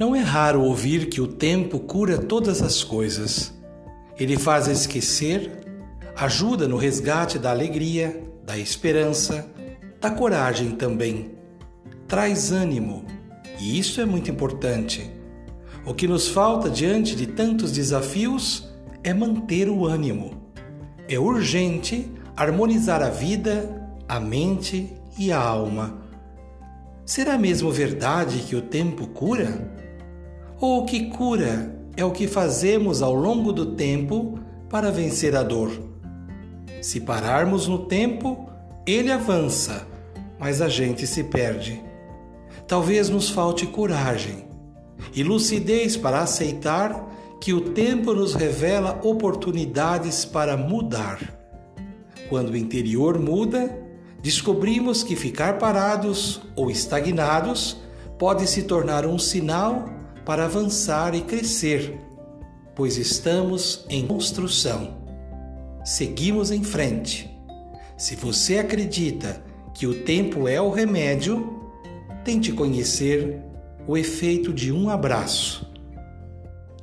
Não é raro ouvir que o tempo cura todas as coisas. Ele faz esquecer, ajuda no resgate da alegria, da esperança, da coragem também. Traz ânimo, e isso é muito importante. O que nos falta diante de tantos desafios é manter o ânimo. É urgente harmonizar a vida, a mente e a alma. Será mesmo verdade que o tempo cura? Ou o que cura é o que fazemos ao longo do tempo para vencer a dor? Se pararmos no tempo, ele avança, mas a gente se perde. Talvez nos falte coragem e lucidez para aceitar que o tempo nos revela oportunidades para mudar. Quando o interior muda, descobrimos que ficar parados ou estagnados pode se tornar um sinal para avançar e crescer, pois estamos em construção. Seguimos em frente. Se você acredita que o tempo é o remédio, tente conhecer o efeito de um abraço.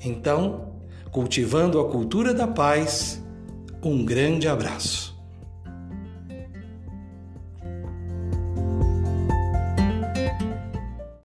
Então, cultivando a cultura da paz, um grande abraço.